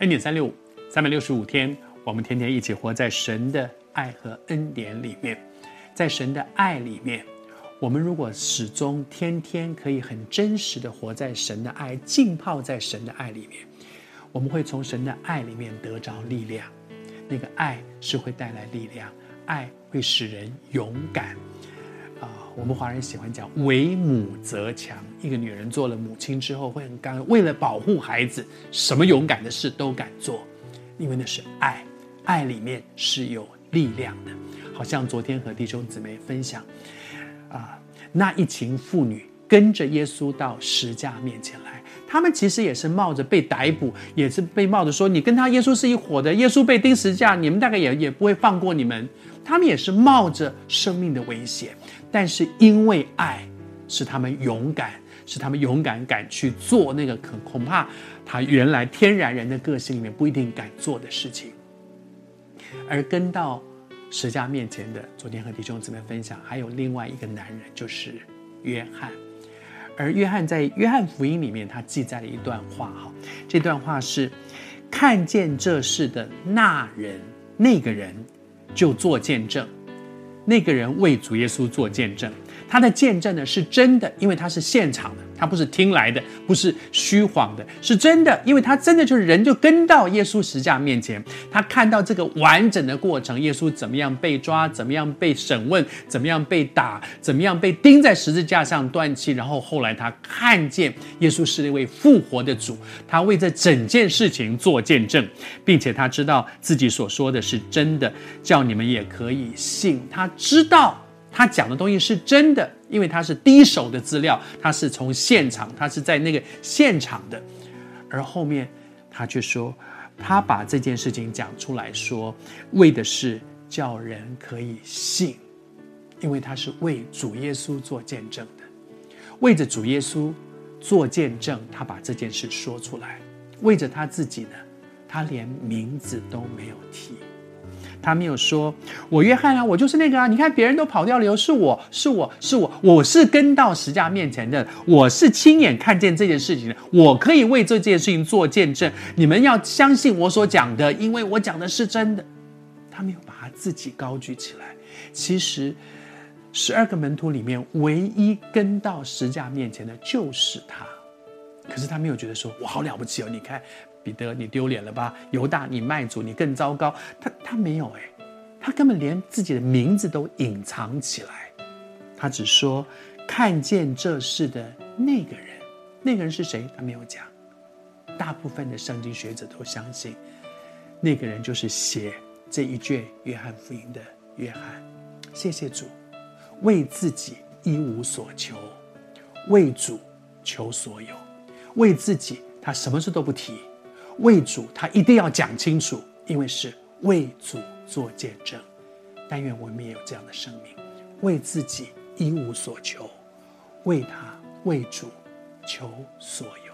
恩典三六五，三百六十五天，我们天天一起活在神的爱和恩典里面。在神的爱里面，我们如果始终天天可以很真实的活在神的爱，浸泡在神的爱里面，我们会从神的爱里面得着力量。那个爱是会带来力量，爱会使人勇敢。啊，我们华人喜欢讲“为母则强”。一个女人做了母亲之后，会很刚，为了保护孩子，什么勇敢的事都敢做，因为那是爱。爱里面是有力量的。好像昨天和弟兄姊妹分享，啊，那一群妇女跟着耶稣到十架面前来，他们其实也是冒着被逮捕，也是被冒着说你跟他耶稣是一伙的，耶稣被钉十架，你们大概也也不会放过你们。他们也是冒着生命的危险。但是因为爱，使他们勇敢，使他们勇敢敢去做那个可恐怕他原来天然人的个性里面不一定敢做的事情。而跟到十架面前的，昨天和弟兄姊妹分享，还有另外一个男人，就是约翰。而约翰在约翰福音里面，他记载了一段话哈，这段话是看见这事的那人，那个人就做见证。那个人为主耶稣做见证，他的见证呢是真的，因为他是现场的，他不是听来的，不是虚谎的，是真的，因为他真的就是人就跟到耶稣十架面前，他看到这个完整的过程，耶稣怎么样被抓，怎么样被审问，怎么样被打，怎么样被钉在十字架上断气，然后后来他看见耶稣是那位复活的主，他为这整件事情做见证，并且他知道自己所说的是真的，叫你们也可以信他。知道他讲的东西是真的，因为他是第一手的资料，他是从现场，他是在那个现场的。而后面他却说，他把这件事情讲出来说，为的是叫人可以信，因为他是为主耶稣做见证的，为着主耶稣做见证，他把这件事说出来。为着他自己呢，他连名字都没有提。他没有说：“我约翰啊，我就是那个啊！你看别人都跑掉了，又是我是我是我，我是跟到十架面前的，我是亲眼看见这件事情的，我可以为这件事情做见证。你们要相信我所讲的，因为我讲的是真的。”他没有把他自己高举起来。其实，十二个门徒里面，唯一跟到十架面前的就是他。可是他没有觉得说：“我好了不起哦！”你看。彼得，你丢脸了吧？犹大，你卖主，你更糟糕。他他没有哎，他根本连自己的名字都隐藏起来。他只说看见这事的那个人，那个人是谁？他没有讲。大部分的圣经学者都相信，那个人就是写这一卷约翰福音的约翰。谢谢主，为自己一无所求，为主求所有，为自己他什么事都不提。为主，他一定要讲清楚，因为是为主做见证。但愿我们也有这样的生命，为自己一无所求，为他为主求所有。